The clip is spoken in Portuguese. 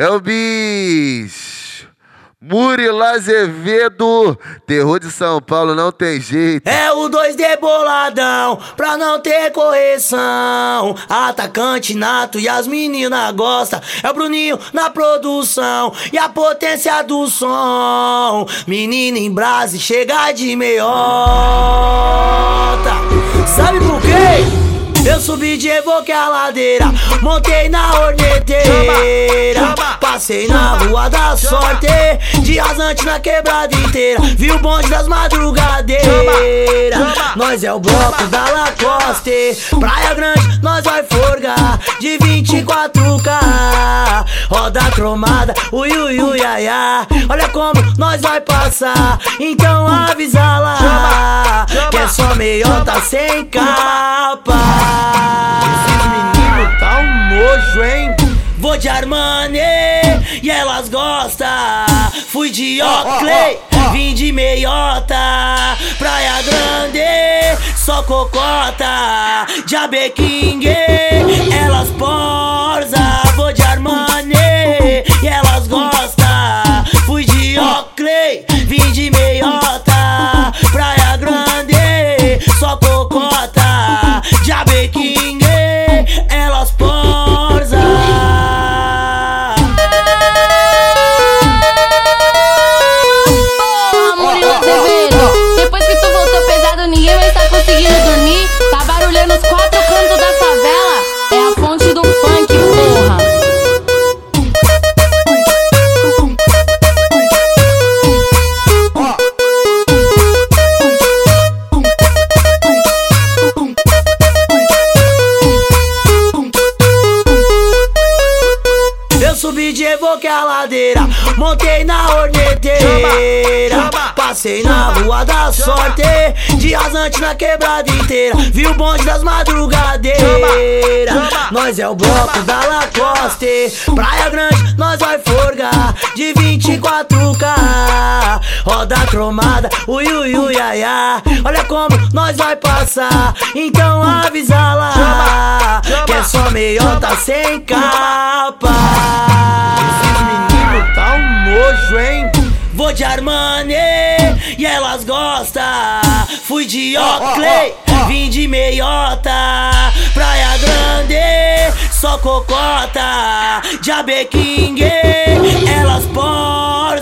É o bicho. Murilo Azevedo, terror de São Paulo, não tem jeito. É o 2D boladão, pra não ter correção. Atacante nato e as meninas gostam. É o Bruninho na produção e a potência do som. Menina em brasa chega de meiota. Sabe por quê? Eu subi de evoque a ladeira, montei na horneteira. Passei na rua da sorte, de rasante na quebrada inteira. Vi o bonde das madrugadeiras. Nós é o bloco da Lacoste, Praia Grande, nós vai forgar de 24K. Roda cromada, ui ui ui ai, ai. Olha como nós vai passar, então avisa lá. Que é só meiota sem capa. Esses meninos tá um nojo, hein? Vou de Armani e elas gostam. Fui de Oakley, vim de meiota. Praia Grande, só cocota. Jabe King, Tá barulhando os quatro cantos da favela. É a fonte do Subi de evoque a ladeira, montei na horneteira. Passei na rua da sorte, de rasante na quebrada inteira. Vi o bonde das madrugadeiras. Nós é o bloco da Lacoste, Praia Grande, nós vai forgar de 24K. Roda cromada, ui ui ui ai, ai. Olha como nós vai passar, então avisa lá. Que é só meiota sem capa. Vou de Armani e elas gostam. Fui de Oakley, vim de meiota. Praia Grande, só cocota. Jabe King, elas podem.